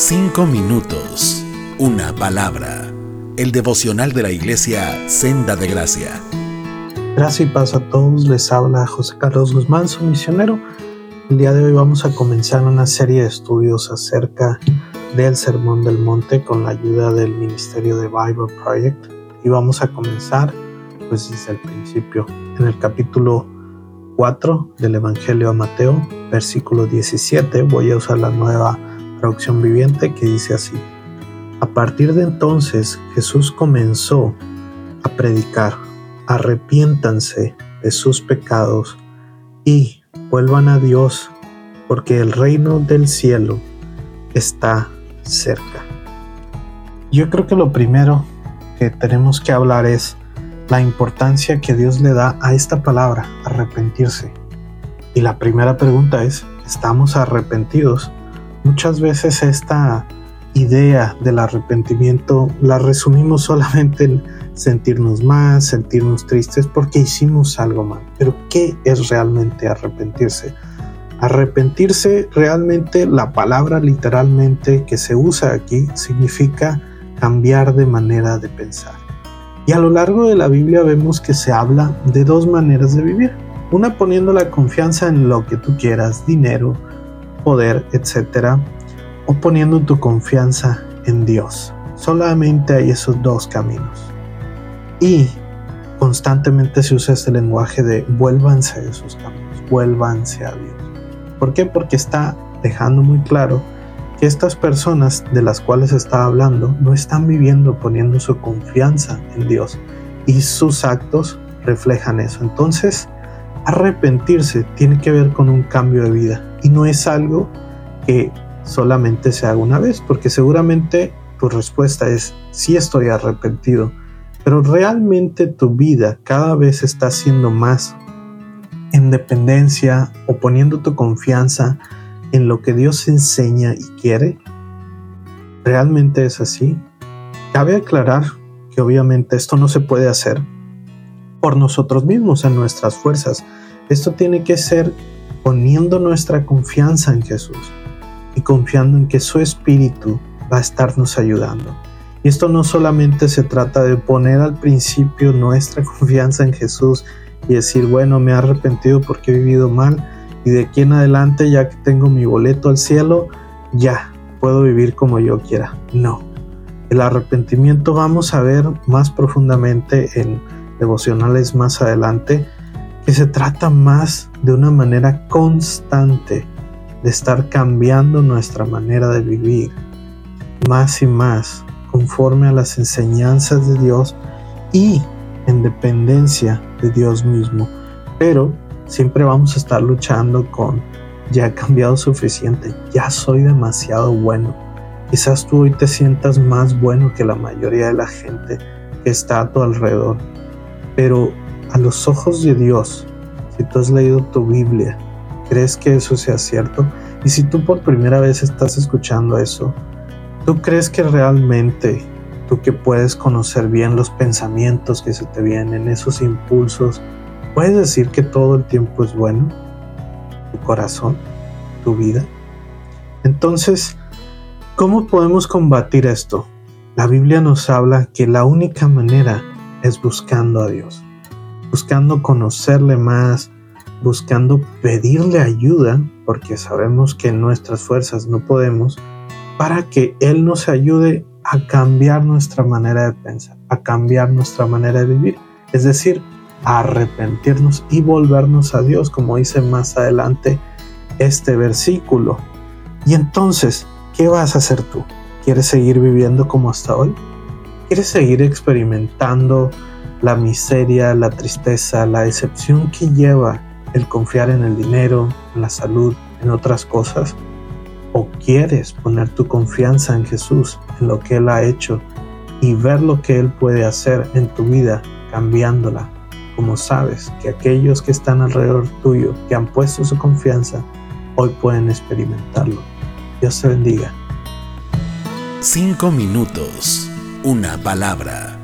Cinco minutos, una palabra. El devocional de la iglesia Senda de Gracia. Gracias y paz a todos. Les habla José Carlos Guzmán, su misionero. El día de hoy vamos a comenzar una serie de estudios acerca del Sermón del Monte con la ayuda del Ministerio de Bible Project. Y vamos a comenzar pues desde el principio, en el capítulo 4 del Evangelio a Mateo, versículo 17. Voy a usar la nueva traducción viviente que dice así. A partir de entonces Jesús comenzó a predicar, arrepiéntanse de sus pecados y vuelvan a Dios, porque el reino del cielo está cerca. Yo creo que lo primero que tenemos que hablar es la importancia que Dios le da a esta palabra, arrepentirse. Y la primera pregunta es, ¿estamos arrepentidos? Muchas veces esta idea del arrepentimiento la resumimos solamente en sentirnos más, sentirnos tristes porque hicimos algo mal. Pero ¿qué es realmente arrepentirse? Arrepentirse realmente, la palabra literalmente que se usa aquí significa cambiar de manera de pensar. Y a lo largo de la Biblia vemos que se habla de dos maneras de vivir. Una poniendo la confianza en lo que tú quieras, dinero, poder, etcétera, o poniendo tu confianza en Dios. Solamente hay esos dos caminos. Y constantemente se usa este lenguaje de vuélvanse de esos caminos, vuélvanse a Dios. ¿Por qué? Porque está dejando muy claro que estas personas de las cuales está hablando no están viviendo poniendo su confianza en Dios y sus actos reflejan eso. Entonces, arrepentirse tiene que ver con un cambio de vida y no es algo que solamente se haga una vez, porque seguramente tu respuesta es sí estoy arrepentido, pero realmente tu vida cada vez está siendo más en dependencia o poniendo tu confianza en lo que Dios enseña y quiere. ¿Realmente es así? Cabe aclarar que obviamente esto no se puede hacer por nosotros mismos, en nuestras fuerzas. Esto tiene que ser poniendo nuestra confianza en Jesús y confiando en que su Espíritu va a estarnos ayudando. Y esto no solamente se trata de poner al principio nuestra confianza en Jesús y decir, bueno, me he arrepentido porque he vivido mal y de aquí en adelante, ya que tengo mi boleto al cielo, ya puedo vivir como yo quiera. No. El arrepentimiento vamos a ver más profundamente en devocionales más adelante que se trata más de una manera constante de estar cambiando nuestra manera de vivir más y más conforme a las enseñanzas de Dios y en dependencia de Dios mismo. Pero siempre vamos a estar luchando con ya he cambiado suficiente, ya soy demasiado bueno. Quizás tú hoy te sientas más bueno que la mayoría de la gente que está a tu alrededor. Pero a los ojos de Dios, si tú has leído tu Biblia, ¿crees que eso sea cierto? Y si tú por primera vez estás escuchando eso, ¿tú crees que realmente tú que puedes conocer bien los pensamientos que se te vienen, esos impulsos, puedes decir que todo el tiempo es bueno? ¿Tu corazón? ¿Tu vida? Entonces, ¿cómo podemos combatir esto? La Biblia nos habla que la única manera es buscando a Dios buscando conocerle más, buscando pedirle ayuda, porque sabemos que en nuestras fuerzas no podemos, para que Él nos ayude a cambiar nuestra manera de pensar, a cambiar nuestra manera de vivir, es decir, a arrepentirnos y volvernos a Dios, como dice más adelante este versículo. Y entonces, ¿qué vas a hacer tú? ¿Quieres seguir viviendo como hasta hoy? ¿Quieres seguir experimentando la miseria, la tristeza, la decepción que lleva el confiar en el dinero, en la salud, en otras cosas? ¿O quieres poner tu confianza en Jesús, en lo que Él ha hecho y ver lo que Él puede hacer en tu vida cambiándola? Como sabes que aquellos que están alrededor tuyo, que han puesto su confianza, hoy pueden experimentarlo. Dios te bendiga. Cinco minutos, una palabra